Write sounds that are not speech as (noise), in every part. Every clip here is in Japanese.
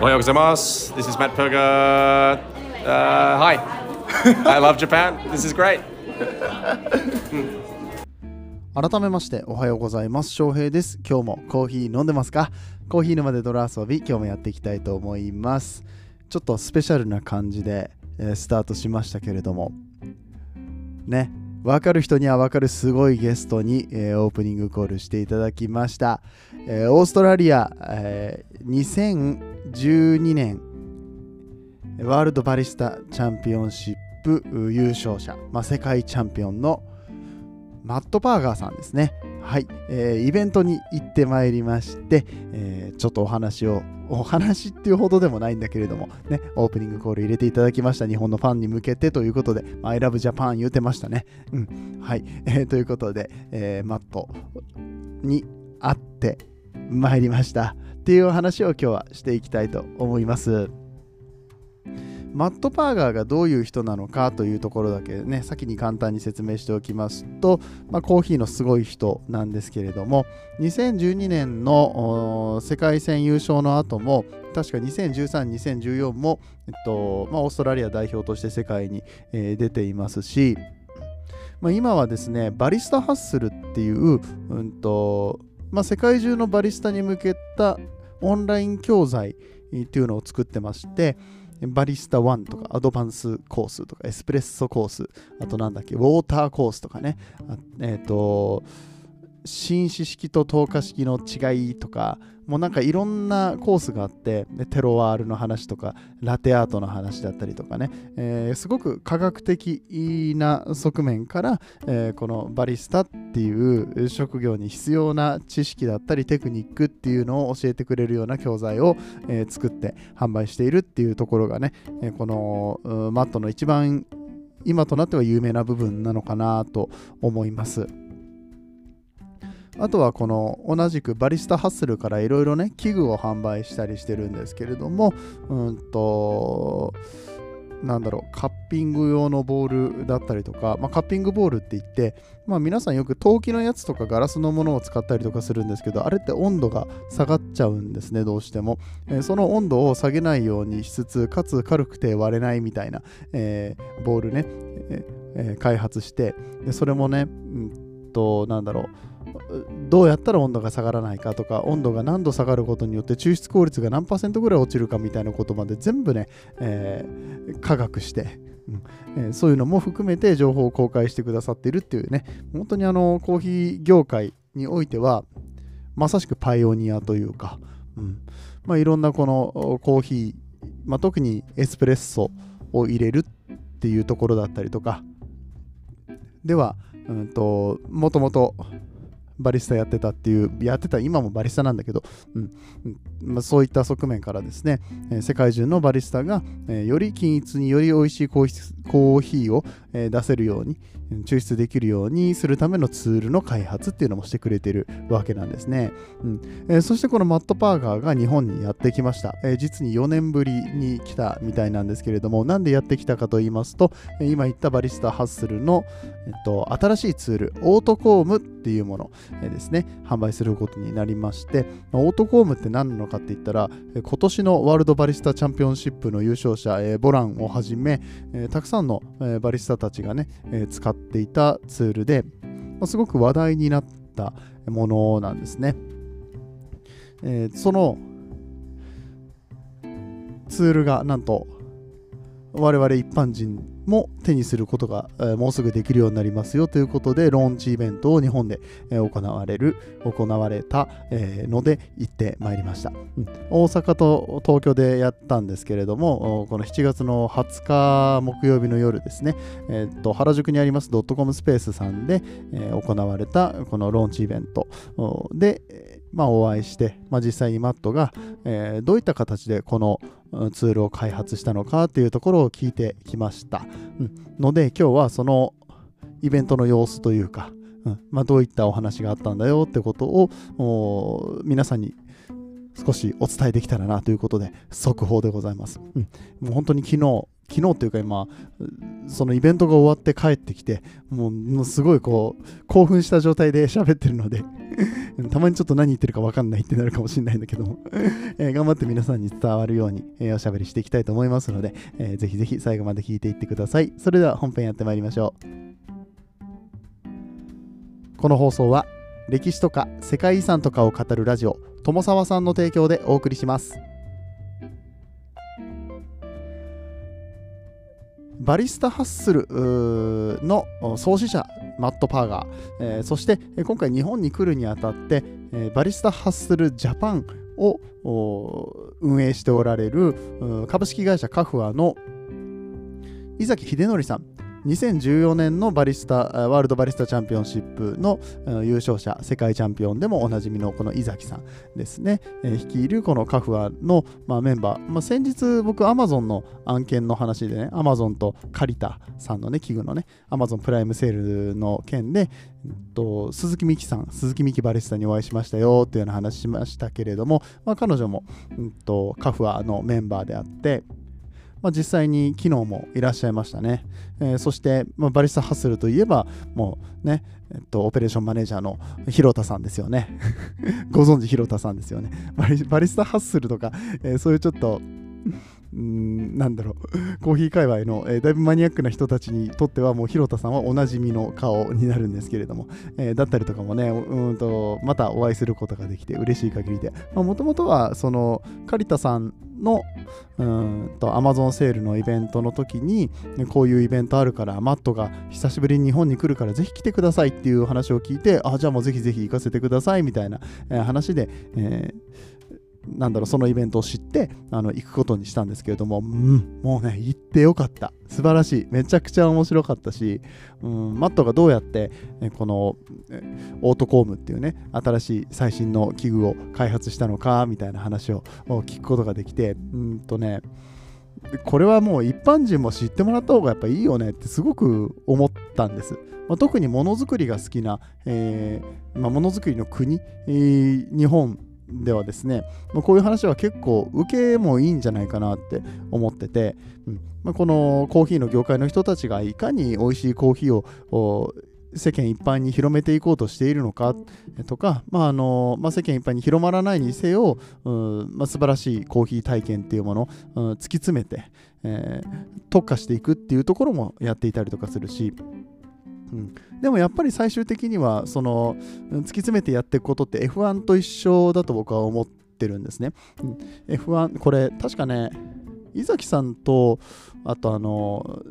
おはようございます。This is Matt Perga. Uh, hi. I love Japan. This is great. (laughs) 改めましておはようございます翔平です今日もコーヒー飲んでますか？コーヒー沼で泥遊び今日もやっていきたいと思いますちょっとスペシャルな感じで、えースタートしましたけれどもね分かる人には分かるすごいゲストに、えーオープニングコールしていただきました、えーオーストラリア、えー2012年ワールドバリスタチャンピオンシップ優勝者、まあ、世界チャンピオンのマット・パーガーさんですね。はい、えーイベントに行ってまいりまして、えーちょっとお話を、お話っていうほどでもないんだけれども、ね、オープニングコール入れていただきました。日本のファンに向けてということで、I love Japan 言うてましたね。うん。はい。えーということで、えーマットに会ってまいりました。っていうお話を今日はしていきたいと思います。マット・パーガーがどういう人なのかというところだけね先に簡単に説明しておきますと、まあ、コーヒーのすごい人なんですけれども2012年の世界戦優勝の後も確か2013、2014も、えっとまあ、オーストラリア代表として世界に、えー出ていますし、まあ、今はですねバリスタハッスルっていう、うんとまあ、世界中のバリスタに向けたオンライン教材っていうのを作ってましてバリスタ1とかアドバンスコースとかエスプレッソコースあとなんだっけウォーターコースとかね。あえっ、と紳士式と透過式の違いとかもうなんかいろんなコースがあってテロワールの話とかラテアートの話だったりとかね、えーすごく科学的な側面から、えーこのバリスタっていう職業に必要な知識だったりテクニックっていうのを教えてくれるような教材を、えー作って販売しているっていうところがね、えこのマットの一番今となっては有名な部分なのかなと思います。あとはこの同じくバリスタハッスルからいろいろね器具を販売したりしてるんですけれどもうんとなんだろうカッピング用のボールだったりとか、まあ、カッピングボールって言って、まあ、皆さんよく陶器のやつとかガラスのものを使ったりとかするんですけどあれって温度が下がっちゃうんですねどうしても、えーその温度を下げないようにしつつかつ軽くて割れないみたいな、えーボールね、えー開発してでそれもねうんとなんだろうどうやったら温度が下がらないかとか温度が何度下がることによって抽出効率が何パーセントぐらい落ちるかみたいなことまで全部ね、えー科学して、うんえーそういうのも含めて情報を公開してくださっているっていうね本当にあのコーヒー業界においてはまさしくパイオニアというか、うんまあ、いろんなこのコーヒー、まあ、特にエスプレッソを入れるっていうところだったりとかでは、うんともともとバリスタやってたっていうやってた今もバリスタなんだけど、うんまあ、そういった側面からですね、え世界中のバリスタが、えより均一により美味しいコーヒーを、え出せるように抽出できるようにするためのツールの開発っていうのもしてくれてるわけなんですね、うんえーそしてこのマット・パーガーが日本にやってきました、えー実に4年ぶりに来たみたいなんですけれどもなんでやってきたかと言いますと、今言ったバリスタハッスルの、えっと、新しいツールオートコームっていうもの、ですね販売することになりましてオートコームって何なのかって言ったら今年のワールドバリスタチャンピオンシップの優勝者、ボランをはじめ、たくさんの、バリスタたちがね、使っていたツールで、すごく話題になったものなんですね。そのツールがなんと我々一般人も手にすることが、えもうすぐできるようになりますよということでローンチイベントを日本で、え行われる行われた、えので行ってまいりました、うん。大阪と東京でやったんですけれどもこの7月の20日木曜日の夜ですね、えっと原宿にありますドットコムスペースさんで、え行われたこのローンチイベント。で、まあ、お会いして、まあ、実際にマットが、えーどういった形でこのツールを開発したのかっていうところを聞いてきました、うん。ので今日はそのイベントの様子というか、うん。まあ、どういったお話があったんだよってことを皆さんに少しお伝えできたらなということで速報でございます、うん、もう本当に昨日昨日っていうか今そのイベントが終わって帰ってきてもうもうすごいこう興奮した状態で (laughs) 喋ってるので (laughs) たまにちょっと何言ってるか分かんないってなるかもしれないんだけども、(laughs) え頑張って皆さんに伝わるように、えおしゃべりしていきたいと思いますので、えーぜひぜひ最後まで聞いていってください。それでは本編やってまいりましょう。この放送は歴史とか世界遺産とかを語るラジオ友沢さんの提供でお送りします。バリスタハッスルの創始者マット・パーガー、えーそして今回日本に来るにあたって、えーバリスタハッスルジャパンを運営しておられる株式会社カフアの井崎秀則さん。2014年のバリスタワールドバリスタチャンピオンシップの優勝者世界チャンピオンでもおなじみのこの井崎さんですね、え率いるこのカフアの、まあ、メンバー、まあ、先日僕 Amazon の案件の話でね Amazon とカリタさんのね器具のね Amazon プライムセールの件で、うんと鈴木美希さん鈴木美希バリスタにお会いしましたよっていうような話しましたけれども、まあ、彼女も、うんとカフアのメンバーであってまあ、実際に昨日もいらっしゃいましたね。えーそして、まあ、バリスタハッスルといえば、もうね、えっと、オペレーションマネージャーの広田さんですよね。(laughs) ご存知広田さんですよね。バリバリスタハッスルとか、えーそういうちょっと、んなんだろう、コーヒー界隈の、えーだいぶマニアックな人たちにとっては、もう広田さんはおなじみの顔になるんですけれども、えーだったりとかもね、うんとまたお会いすることができて嬉しい限りで、もともとは、その、カリタさんのうんと Amazon セールのイベントの時にこういうイベントあるからマットが久しぶりに日本に来るからぜひ来てくださいっていう話を聞いてあじゃあもうぜひぜひ行かせてくださいみたいな、話で、えーなんだろうそのイベントを知ってあの行くことにしたんですけれども、うん、もうね行ってよかった素晴らしいめちゃくちゃ面白かったし、うん、マットがどうやってえこのオートコームっていうね新しい最新の器具を開発したのかみたいな話をを聞くことができてうんとねこれはもう一般人も知ってもらった方がやっぱいいよねってすごく思ったんです。まあ、特にものづくりが好きな、えーまあ、ものづくりの国、えー日本ではですね、まあ、こういう話は結構受けもいいんじゃないかなって思ってて、うんまあ、このコーヒーの業界の人たちがいかに美味しいコーヒーを世間一般に広めていこうとしているのかとか、まああのまあ、世間一般に広まらないにせよ、うんまあ、素晴らしいコーヒー体験っていうもの、うん突き詰めて、えー特化していくっていうところもやっていたりとかするし、うん、でもやっぱり最終的にはその突き詰めてやっていくことって F1 と一緒だと僕は思ってるんですね。うん F1 これ確かね伊崎さんとあとあの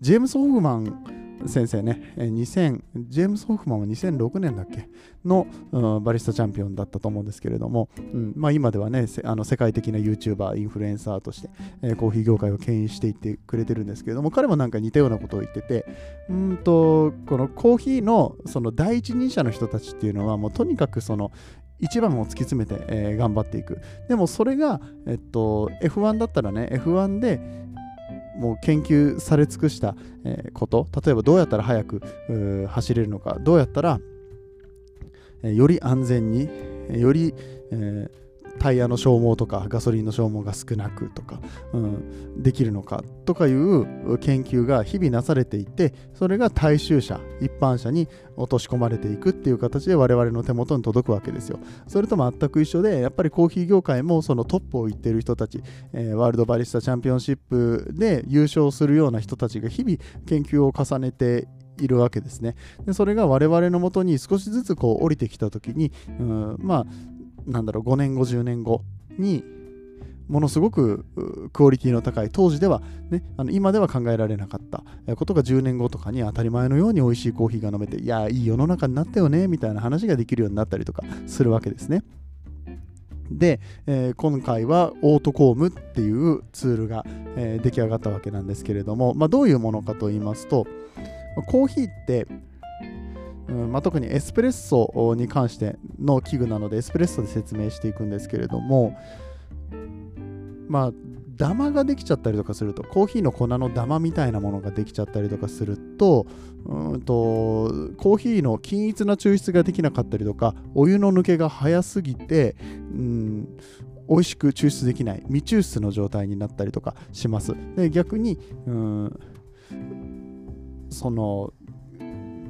ジェームス・ホフマン先生ね、2000ジェームス・ホフマンは2006年だっけ？の、うんバリスタチャンピオンだったと思うんですけれども、うんまあ、今ではねあの世界的な YouTuber、インフルエンサーとして、えーコーヒー業界を牽引していってくれてるんですけれども、彼もなんか似たようなことを言ってて、うんとこのコーヒーのその第一人者の人たちっていうのは、もうとにかくその一番を突き詰めて、えー頑張っていく。でもそれが、えっと、F1 だったらね、F1 でもう研究され尽くした、えこと。例えばどうやったら速くうー走れるのか。どうやったら、えより安全にえーより、えータイヤの消耗とかガソリンの消耗が少なくとか、うん、できるのかとかいう研究が日々なされていてそれが大衆車一般車に落とし込まれていくっていう形で我々の手元に届くわけですよ。それと全く一緒でやっぱりコーヒー業界もそのトップを行っている人たち、えーワールドバリスタチャンピオンシップで優勝するような人たちが日々研究を重ねているわけですね。でそれが我々のもとに少しずつこう降りてきた時に、うん、まあなんだろう5年後10年後にものすごくクオリティの高い当時では、ね、あの今では考えられなかったことが10年後とかに当たり前のように美味しいコーヒーが飲めていやいい世の中になったよねみたいな話ができるようになったりとかするわけですね。で、えー今回はオートコームっていうツールが、えー出来上がったわけなんですけれども、まあ、どういうものかと言いますとコーヒーってうんまあ、特にエスプレッソに関しての器具なのでエスプレッソで説明していくんですけれどもまあダマができちゃったりとかするとコーヒーの粉のダマみたいなものができちゃったりとかするとうんとコーヒーの均一な抽出ができなかったりとかお湯の抜けが早すぎてうん美味しく抽出できない未抽出の状態になったりとかします。で逆にうんその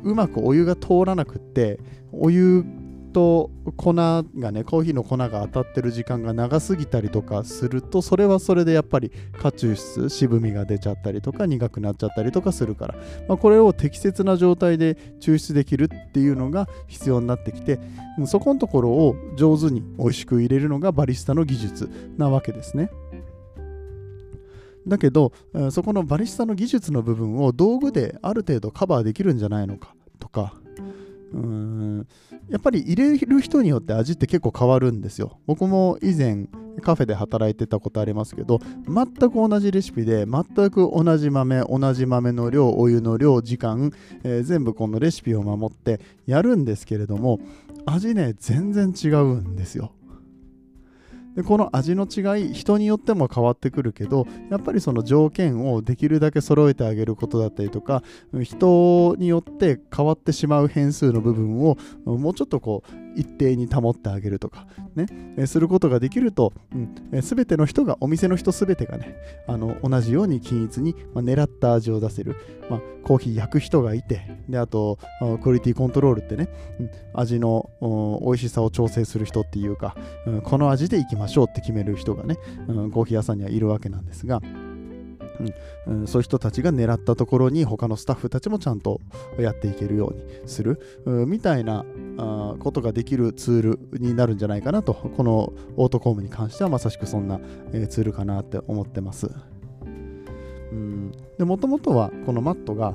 うまくお湯が通らなくってお湯と粉がねコーヒーの粉が当たってる時間が長すぎたりとかするとそれはそれでやっぱり過抽出渋みが出ちゃったりとか苦くなっちゃったりとかするから、まあ、これを適切な状態で抽出できるっていうのが必要になってきてそこのところを上手に美味しく入れるのがバリスタの技術なわけですね。だけどそこのバリスタの技術の部分を道具である程度カバーできるんじゃないのかとかうんやっぱり入れる人によって味って結構変わるんですよ。僕も以前カフェで働いてたことありますけど全く同じレシピで全く同じ豆同じ豆の量お湯の量時間、えー、全部このレシピを守ってやるんですけれども味ね全然違うんですよ。でこの味の違い人によっても変わってくるけどやっぱりその条件をできるだけ揃えてあげることだったりとか人によって変わってしまう変数の部分をもうちょっとこう一定に保ってあげるとかね、えすることができると、うんえ全ての人がお店の人全てがねあの同じように均一に、まあ、狙った味を出せる、まあ、コーヒー焼く人がいてであとクオリティコントロールってね、うん、味の美味しさを調整する人っていうか、うん、この味でいきましょうって決める人がね、うん、コーヒー屋さんにはいるわけなんですがうん、そういう人たちが狙ったところに他のスタッフたちもちゃんとやっていけるようにする、うん、みたいなあことができるツールになるんじゃないかなとこのオートコームに関してはまさしくそんな、え、ツールかなって思ってます。もともとはこのマットが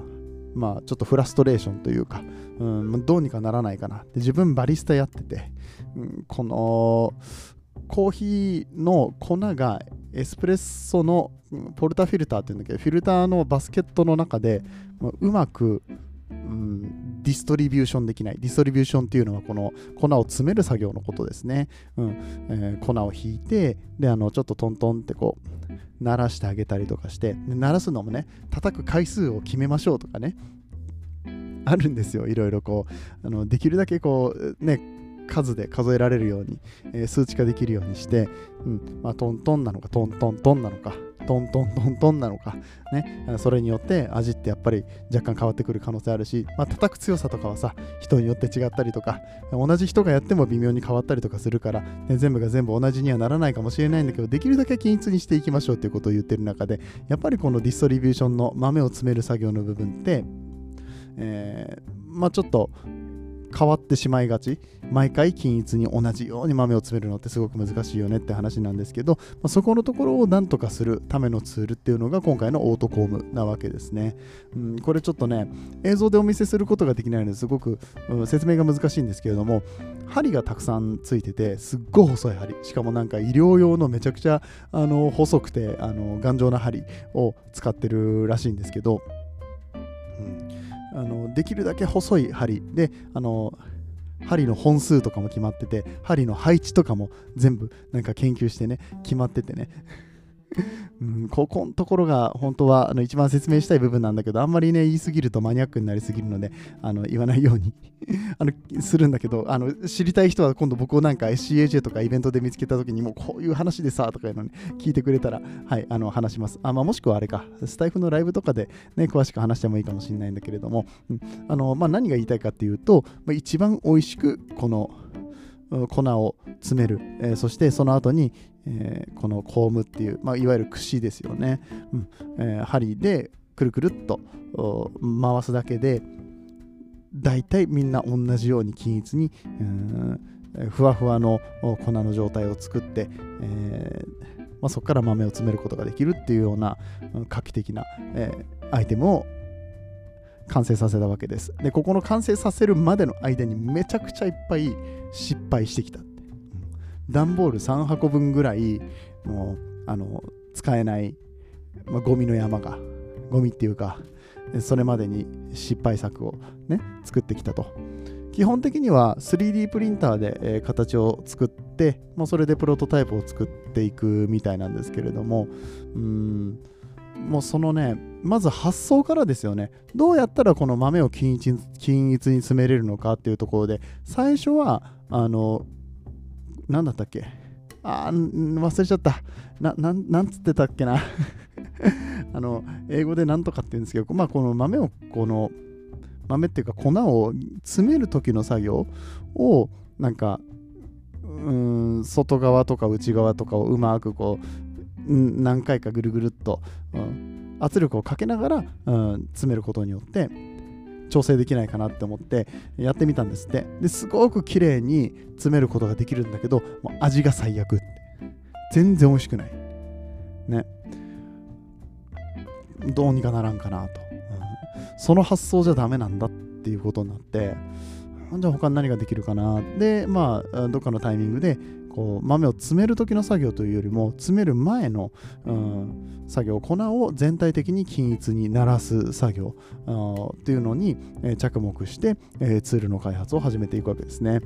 まあちょっとフラストレーションというか、うん、どうにかならないかなで自分バリスタやってて、うん、このコーヒーの粉がエスプレッソのポルタフィルターっていうんだけどフィルターのバスケットの中でうまく、うん、ディストリビューションできない。ディストリビューションっていうのはこの粉を詰める作業のことですね、うん。えー、粉をひいてであのちょっとトントンってこう鳴らしてあげたりとかして鳴らすのもね叩く回数を決めましょうとかね。あるんですよ。いろいろこうあのできるだけこうね数で数えられるように、えー、数値化できるようにして、うん。まあ、トントンなのかトントントンなのか。トントントントンなのか、ね、それによって味ってやっぱり若干変わってくる可能性あるし、まあ、叩く強さとかはさ人によって違ったりとか同じ人がやっても微妙に変わったりとかするから、ね、全部が全部同じにはならないかもしれないんだけどできるだけ均一にしていきましょうっていうことを言ってる中でやっぱりこのディストリビューションの豆を詰める作業の部分って、えー、まあちょっと変わってしまいがち。毎回均一に同じように豆を詰めるのってすごく難しいよねって話なんですけど、まあ、そこのところをなんとかするためのツールっていうのが今回のオートコームなわけですね、うん、これちょっとね映像でお見せすることができないのですごく、うん、説明が難しいんですけれども針がたくさんついててすっごい細い針。しかもなんか医療用のめちゃくちゃあの細くてあの頑丈な針を使ってるらしいんですけどうんあのできるだけ細い針。であの針の本数とかも決まってて針の配置とかも全部なんか研究してね決まっててね。うん、ここのところが本当はあの一番説明したい部分なんだけどあんまりね言いすぎるとマニアックになりすぎるのであの言わないように (laughs) あのするんだけどあの知りたい人は今度僕をなんか SCAJ とかイベントで見つけた時にもうこういう話でさとかいうのに聞いてくれたらはいあの話します。あ、まあ、もしくはあれか。スタイフのライブとかでね詳しく話してもいいかもしれないんだけれども、うん。あのまあ、何が言いたいかっていうと、まあ、一番美味しくこの粉を詰める、えー、そしてその後に、えー、このコームっていう、まあ、いわゆる串ですよね、うん。えー、針でくるくるっと回すだけで大体みんな同じように均一に、ふわふわの粉の状態を作って、えーまあ、そこから豆を詰めることができるっていうような画期的な、えー、アイテムを完成させたわけです。で、ここの完成させるまでの間にめちゃくちゃいっぱい失敗してきたって。段ボール3箱分ぐらい、もう、あの、使えない、まあ、ゴミの山が、ゴミっていうか、それまでに失敗作をね、作ってきたと。基本的には 3D プリンターで、えー、形を作って、まあ、それでプロトタイプを作っていくみたいなんですけれども、うん、もうそのね、まず発想からですよね。どうやったらこの豆を均一均一に詰めれるのかっていうところで、最初は、あの、何だったっけ？あー忘れちゃった。なななんつってたっけな？(laughs) あの英語でなんとかって言うんですけど、まあ、この豆をこの豆っていうか粉を詰める時の作業をなんかうん外側とか内側とかをうまくこう何回かぐるぐるっと、うん、圧力をかけながら、うん、詰めることによって調整できないかなって思ってやってみたんですって。ですごく綺麗に詰めることができるんだけどもう味が最悪って。全然美味しくない。ね。どうにかならんかなと、うん、その発想じゃダメなんだっていうことになってじゃあ他に何ができるかな。でまあどっかのタイミングでこう豆を詰める時の作業というよりも詰める前の、うん、作業粉を全体的に均一にならす作業っていうのに、え、着目して、え、ツールの開発を始めていくわけですね。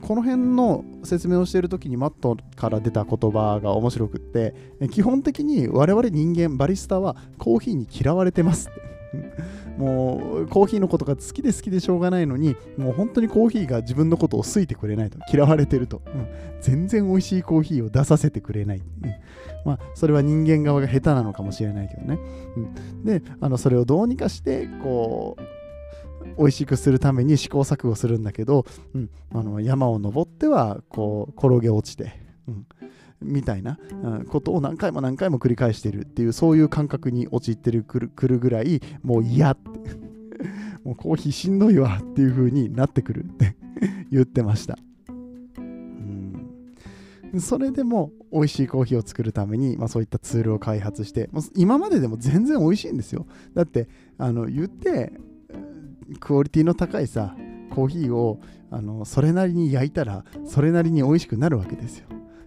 この辺の説明をしている時にマットから出た言葉が面白くって基本的に我々人間バリスタはコーヒーに嫌われてますもうコーヒーのことが好きで好きでしょうがないのにもう本当にコーヒーが自分のことを好いてくれないと嫌われてると、うん、全然美味しいコーヒーを出させてくれない、うん、まあそれは人間側が下手なのかもしれないけどね、うん、であのそれをどうにかしてこう美味しくするために試行錯誤するんだけど、うん、あの山を登ってはこう転げ落ちて、うん、みたいなことを何回も何回も繰り返してるっていうそういう感覚に陥ってるくるくるぐらいもう嫌って (laughs) もうコーヒーしんどいわっていう風になってくるって (laughs) 言ってました。うん。それでも美味しいコーヒーを作るために、まあ、そういったツールを開発して今まででも全然美味しいんですよ。だってあの言ってクオリティの高いさコーヒーをあのそれなりに焼いたらそれなりに美味しくなるわけですよ。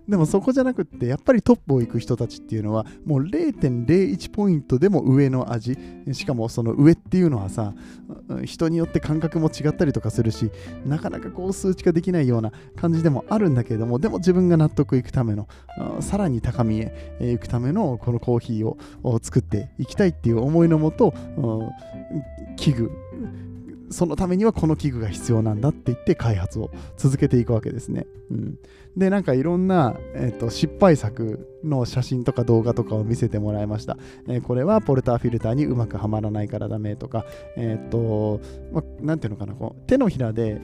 でもそこじゃなくってやっぱりトップを行く人たちっていうのはもう0.01ポイントでも上の味。しかもその上っていうのはさ人によって感覚も違ったりとかするしなかなかこう数値化できないような感じでもあるんだけれどもでも自分が納得いくためのさらに高みへ行くためのこのコーヒーを作っていきたいっていう思いのもと器具そのためにはこの器具が必要なんだって言って開発を続けていくわけですね。うん、でなんかいろんな、えーと、失敗作の写真とか動画とかを見せてもらいました。えー、これはポルターフィルターにうまくはまらないからダメとか、えっ、ー、と、まあ、ていうのかなこう手のひらで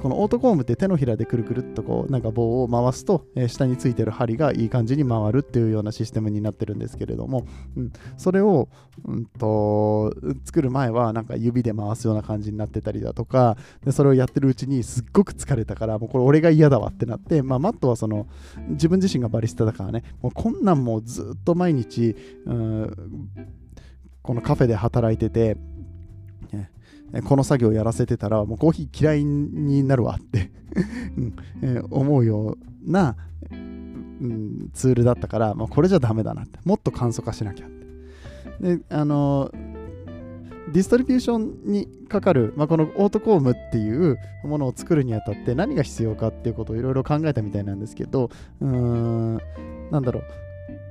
このオートコームって手のひらでくるくるっとこうなんか棒を回すと、えー、下についてる針がいい感じに回るっていうようなシステムになってるんですけれども、うん、それを、うんと、作る前はなんか指で回すような感じになってたりだとかでそれをやってるうちにすっごく疲れたからもうこれ俺が嫌だわってなって、まあ、マットはその自分自身がバリスタだからねもうこんなんもうずっと毎日、うん、このカフェで働いててこの作業をやらせてたらもうコーヒー嫌いになるわって (laughs) うんえー、思うような、うん、ツールだったから、まあ、これじゃダメだなってもっと簡素化しなきゃって。であのディストリビューションにかかる、まあ、このオートコームっていうものを作るにあたって何が必要かっていうことをいろいろ考えたみたいなんですけどうーんなんだろう。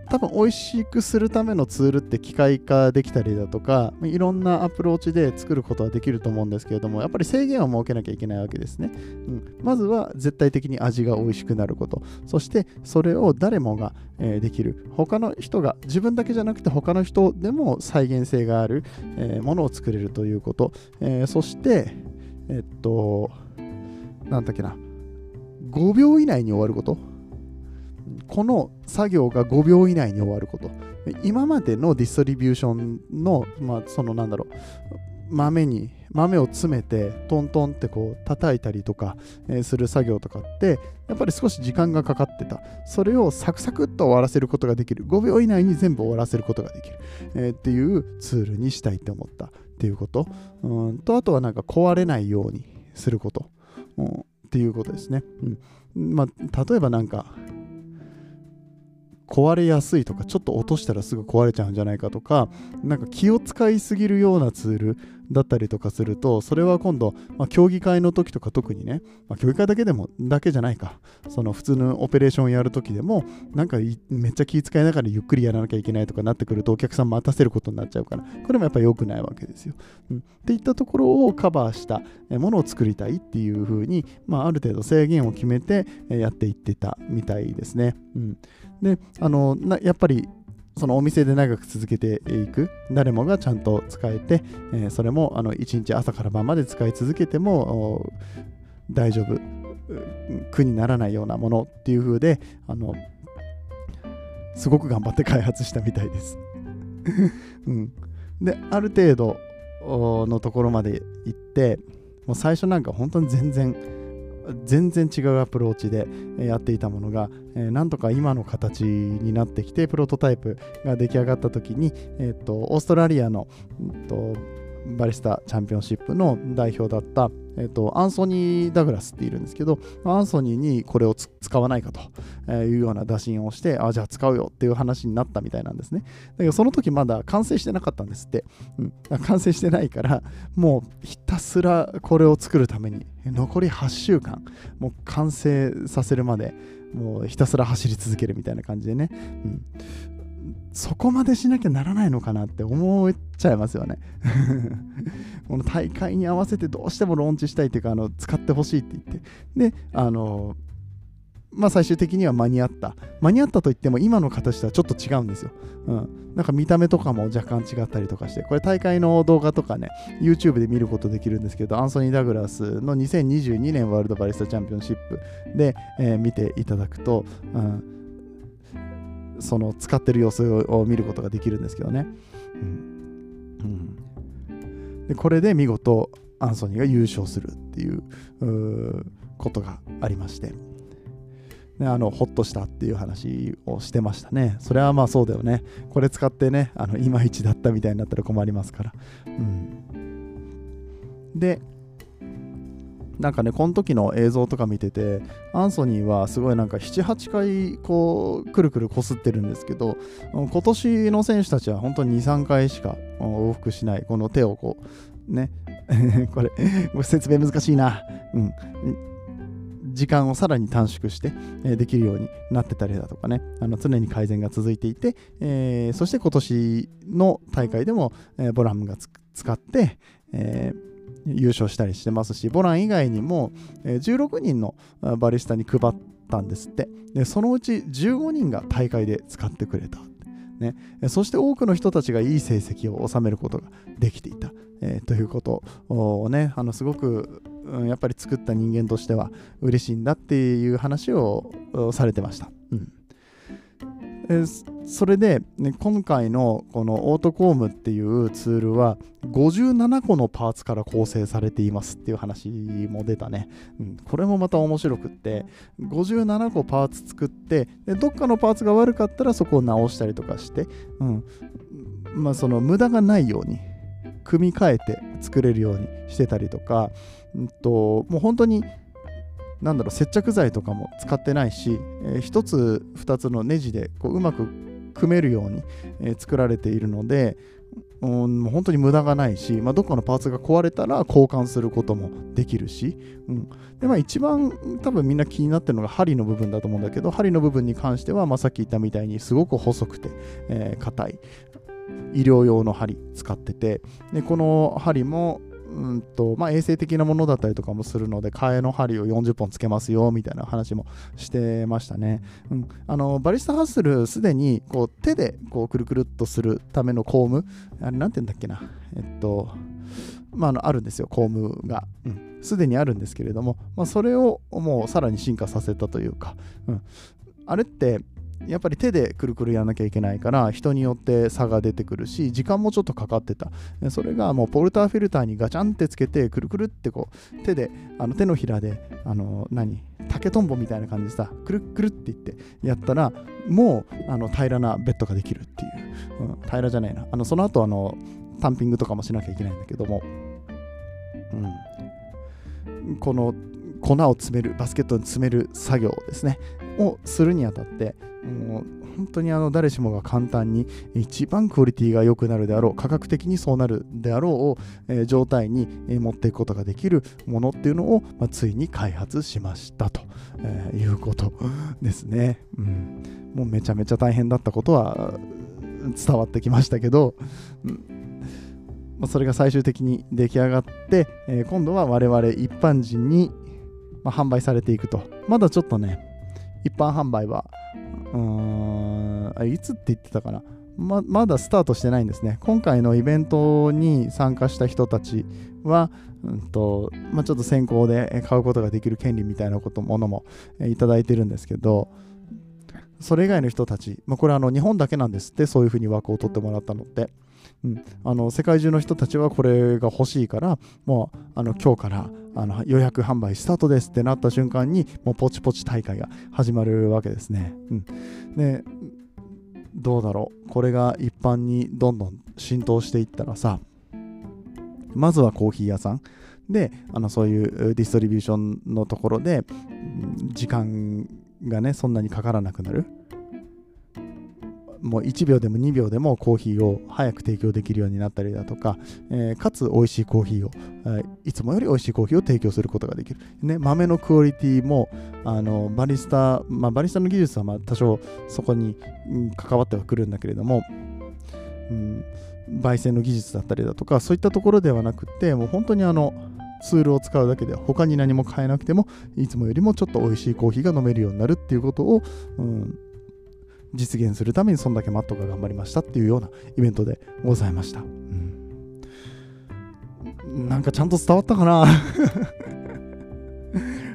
多分美味しくするためのツールって機械化できたりだとかいろんなアプローチで作ることはできると思うんですけれどもやっぱり制限を設けなきゃいけないわけですね、うん、まずは絶対的に味が美味しくなること。そしてそれを誰もが、えー、できる。他の人が自分だけじゃなくて他の人でも再現性がある、えー、ものを作れるということ、えー、そしてえっとなんだっけな。5秒以内に終わること。この作業が5秒以内に終わること。今までのディストリビューションの、まあ、そのなんだろう豆に豆を詰めてトントンってこう叩いたりとか、え、する作業とかってやっぱり少し時間がかかってた。それをサクサクっと終わらせることができる。5秒以内に全部終わらせることができる、え、っていうツールにしたいって思った。っていうこと。うん。とあとはなんか壊れないようにすること、うん、っていうことですね、うん。まあ、例えばなんか壊れやすいとかちょっと落としたらすぐ壊れちゃうんじゃないかとかなんか気を使いすぎるようなツールだったりとかするとそれは今度、まあ、競技会の時とか特にね、まあ、競技会だけでもだけじゃないか。その普通のオペレーションをやる時でもなんかめっちゃ気遣いながらゆっくりやらなきゃいけないとかなってくるとお客さん待たせることになっちゃうからこれもやっぱ良くないわけですよ、うん、っていったところをカバーしたものを作りたいっていうふうに、まあ、ある程度制限を決めてやっていってたみたいですね、うん、であのやっぱりそのお店で長く続けていく誰もがちゃんと使えて、えー、それもあの1日朝から晩まで使い続けても大丈夫苦にならないようなものっていう風であのすごく頑張って開発したみたいです、(laughs) うん、である程度のところまで行ってもう最初なんか本当に全然全然違うアプローチでやっていたものが、えー、なんとか今の形になってきてプロトタイプが出来上がった時に、えーと、オーストラリアの、えーと、バリスタチャンピオンシップの代表だった、えーと、アンソニー・ダグラスっているんですけどアンソニーにこれを使わないかというような打診をしてあじゃあ使うよっていう話になったみたいなんですね。だけどその時まだ完成してなかったんですって、うん、完成してないからもうひたすらこれを作るために残り8週間もう完成させるまでもうひたすら走り続けるみたいな感じでね、うん、そこまでしなきゃならないのかなって思っちゃいますよね。(laughs) この大会に合わせてどうしてもローンチしたいっていうかあの使ってほしいって言って。であのまあ最終的には間に合った。間に合ったといっても今の形とはちょっと違うんですよ、うん、なんか見た目とかも若干違ったりとかして。これ大会の動画とかね YouTube で見ることできるんですけどアンソニー・ダグラスの2022年ワールドバリスタチャンピオンシップで、えー、見ていただくと、うん。その使ってる様子を見ることができるんですけどね。うんうん、でこれで見事アンソニーが優勝するっていうことがありまして。ね、あのほっとしたっていう話をしてましたね。それはまあそうだよね。これ使ってね、あのいまいちだったみたいになったら困りますから。うん、で、なんかねこの時の映像とか見ててアンソニーはすごいなんか78回こうくるくるこすってるんですけど今年の選手たちは本当に23回しか往復しない。この手をこうね (laughs) これ説明難しいな。うん。時間をさらに短縮して、えできるようになってたりだとかね。あの常に改善が続いていて、えー、そして今年の大会でも、えー、ボラムが使って、えー優勝したりしてますしボラン以外にも16人のバリスタに配ったんですって。でそのうち15人が大会で使ってくれた、ね、そして多くの人たちがいい成績を収めることができていた、えー、ということをねあのすごくやっぱり作った人間としては嬉しいんだっていう話をされてました。えそれで、ね、今回のこのオートコームっていうツールは57個のパーツから構成されていますっていう話も出たね、うん、これもまた面白くって57個パーツ作ってでどっかのパーツが悪かったらそこを直したりとかして、うんまあ、その無駄がないように組み替えて作れるようにしてたりとか、うんともう本当になんだろう接着剤とかも使ってないし、えー、1つ2つのネジでこううまく組めるように、え、作られているので、うん、もう本当に無駄がないし、まあ、どっかのパーツが壊れたら交換することもできるし、うん、でまあ一番多分みんな気になってるのが針の部分だと思うんだけど針の部分に関しては、まあ、さっき言ったみたいにすごく細くて硬、えー、い医療用の針使っててでこの針もうんとまあ、衛生的なものだったりとかもするので替えの針を40本つけますよみたいな話もしてましたね、うん、あのバリスタハッスルすでにこう手でこうくるくるっとするためのコームあれなんて言うんだっけな。えっとまあ、あのあるんですよコームがすで、にあるんですけれども、まあ、それをもうさらに進化させたというか、うん、あれってやっぱり手でくるくるやらなきゃいけないから人によって差が出てくるし時間もちょっとかかってた。それがもうポルターフィルターにガチャンってつけてくるくるってこう手であの手のひらであの何竹とんぼみたいな感じでさくるくるって言ってやったらもうあの平らなベッドができるっていう、うん、平らじゃないな。あのその後あのタンピングとかもしなきゃいけないんだけども、うん、この粉を詰めるバスケットに詰める作業ですね。をするにあたってもう本当にあの誰しもが簡単に一番クオリティが良くなるであろう価格的にそうなるであろうを、えー、状態に持っていくことができるものっていうのを、まあ、ついに開発しましたと、えー、いうことですね、うん、もうめちゃめちゃ大変だったことは伝わってきましたけど、うん。まあ、それが最終的に出来上がって、えー、今度は我々一般人に、まあ、販売されていくと。まだちょっとね一般販売はうーんいつって言ってたかなままだスタートしてないんですね。今回のイベントに参加した人たちは、うんとまあ、ちょっと先行で買うことができる権利みたいなことものもいただいてるんですけど、それ以外の人たち、まあ、これはあの日本だけなんですって、そういうふうに枠を取ってもらったのって。うん、あの世界中の人たちはこれが欲しいから、もうあの今日からあの予約販売スタートですってなった瞬間に、もうポチポチ大会が始まるわけですね。うん、でどうだろう、これが一般にどんどん浸透していったらさ、まずはコーヒー屋さん。で、あのそういうディストリビューションのところで、時間がねそんなにかからなくなるもう1秒でも2秒でもコーヒーを早く提供できるようになったりだとか、えー、かつ美味しいコーヒーを、えー、いつもより美味しいコーヒーを提供することができる、ね、豆のクオリティもあのバリスタ、まあ、バリスタの技術はまあ多少そこに、うん、関わってはくるんだけれども、うん、焙煎の技術だったりだとかそういったところではなくてもう本当にあのツールを使うだけで他に何も変えなくてもいつもよりもちょっと美味しいコーヒーが飲めるようになるっていうことを、うん、実現するためにそんだけマットが頑張りましたっていうようなイベントでございました、うん、なんかちゃんと伝わったかな？(laughs)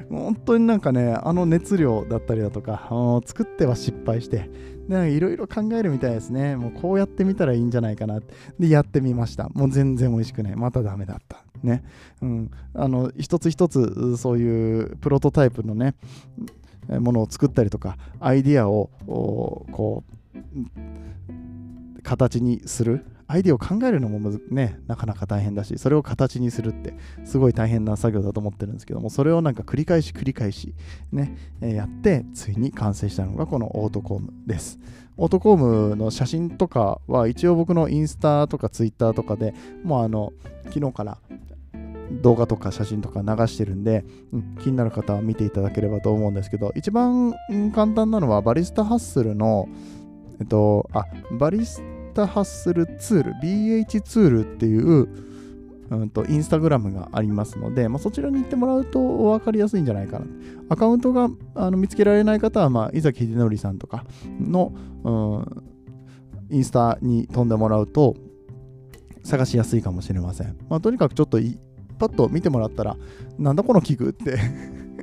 本当になんかねあの熱量だったりだとか作っては失敗していろいろ考えるみたいですね。もうこうやってみたらいいんじゃないかな。でやってみました。もう全然美味しくない。またダメだった。ね。うん。あの一つ一つそういうプロトタイプのねものを作ったりとかアイディアをこう形にするアイディアを考えるのもね、なかなか大変だし、それを形にするってすごい大変な作業だと思ってるんですけども、それをなんか繰り返し繰り返しね、えやって、ついに完成したのがこのオートコームです。オートコームの写真とかは一応僕のインスタとかツイッターとかでもうあの昨日から動画とか写真とか流してるんで、うん、気になる方は見ていただければと思うんですけど、一番簡単なのはバリスタハッスルの、えっと、あ、バリスタハッスルツール、BH ツールっていう、うんと、インスタグラムがありますので、まあ、そちらに行ってもらうと分かりやすいんじゃないかな。アカウントがあの見つけられない方は、まあ、伊崎秀則さんとかの、うん、インスタに飛んでもらうと探しやすいかもしれません。まあ、とにかくちょっとパッと見てもらったら、なんだこの器具って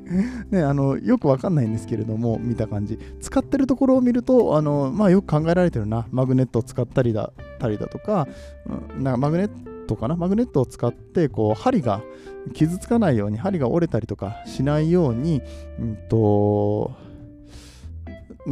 (laughs) ね、あのよくわかんないんですけれども、見た感じ。使ってるところを見ると、あのまあ、よく考えられてるな。マグネットを使ったりだったりだとか、うん、なんかマグネットかな？マグネットを使って、こう、針が傷つかないように、針が折れたりとかしないように、うんと、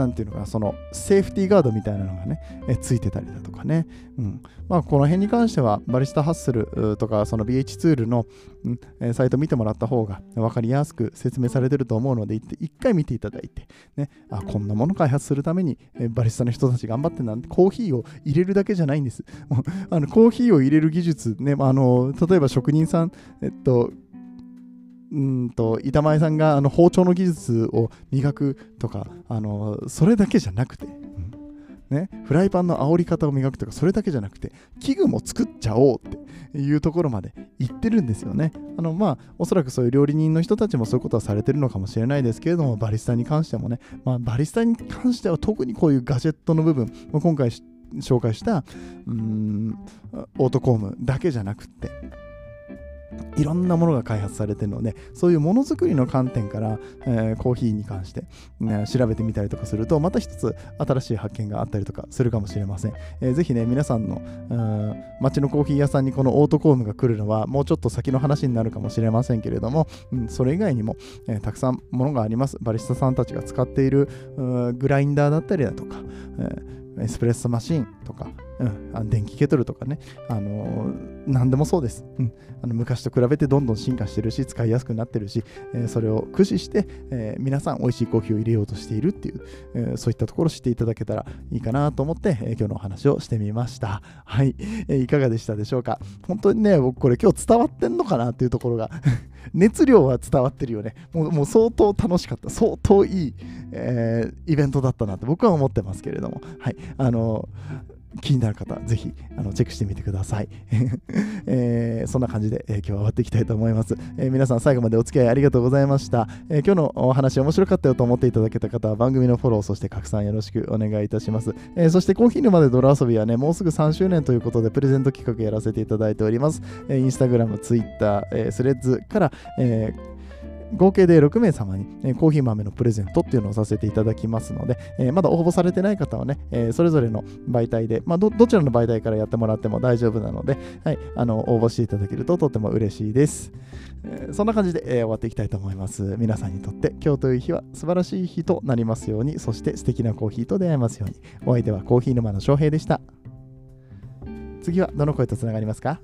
んていうのか、そのセーフティーガードみたいなのがね、えついてたりだとかね。うん。まあ、この辺に関しては、バリスタハッスルとか、その BH ツールの、うんえサイト見てもらった方が分かりやすく説明されてると思うので、一回見ていただいて、ね、あ、こんなもの開発するために、えバリスタの人たち頑張ってなんて、コーヒーを入れるだけじゃないんです。あのコーヒーを入れる技術、ね、あの例えば職人さん、えっと、うんと板前さんがあの包丁の技術を磨くとかあのそれだけじゃなくて、ね、フライパンの煽り方を磨くとかそれだけじゃなくて器具も作っちゃおうっていうところまで行ってるんですよね。あのまあおそらくそういう料理人の人たちもそういうことはされてるのかもしれないですけれどもバリスタに関してもね、まあ、バリスタに関しては特にこういうガジェットの部分今回紹介したうんオートコームだけじゃなくっていろんなものが開発されてるので、そういうものづくりの観点から、えー、コーヒーに関して、ね、調べてみたりとかすると、また一つ新しい発見があったりとかするかもしれません。えー、ぜひね、皆さんの街のコーヒー屋さんにこのオートコームが来るのは、もうちょっと先の話になるかもしれませんけれども、うん、それ以外にも、えー、たくさんものがあります。バリスタさんたちが使っているグラインダーだったりだとか、えーエスプレッソマシンとか、うん、あの電気ケトルとかね、あの何でもそうです、うん、あの昔と比べてどんどん進化してるし使いやすくなってるし、えーそれを駆使して、えー皆さん美味しいコーヒーを入れようとしているっていう、えーそういったところを知っていただけたらいいかなと思って、えー今日のお話をしてみました。はい、えーいかがでしたでしょうか？本当にね僕これ今日伝わってんのかなっていうところが (laughs) 熱量は伝わってるよね。もうもう相当楽しかった。相当いい、えーイベントだったなって僕は思ってますけれども。はい。あの気になる方、ぜひあのチェックしてみてください。(laughs) えーそんな感じで、えー今日は終わっていきたいと思います、えー皆さん最後までお付き合いありがとうございました。え今日のお話面白かったよと思っていただけた方は番組のフォロー、そして拡散よろしくお願いいたします。えそしてコーヒー沼で泥遊びはね、もうすぐ3周年ということでプレゼント企画やらせていただいております。えーインスタグラム、ツイッター、えースレッズから、えー合計で6名様に、えコーヒー豆のプレゼントっていうのをさせていただきますので、えまだ応募されてない方はね、えそれぞれの媒体で、まあ、どどちらの媒体からやってもらっても大丈夫なので、はい、あの応募していただけるととても嬉しいです。えそんな感じで、え終わっていきたいと思います。皆さんにとって今日という日は素晴らしい日となりますように、そして素敵なコーヒーと出会えますように。お相手はコーヒー沼の翔平でした。次はどの声とつながりますか？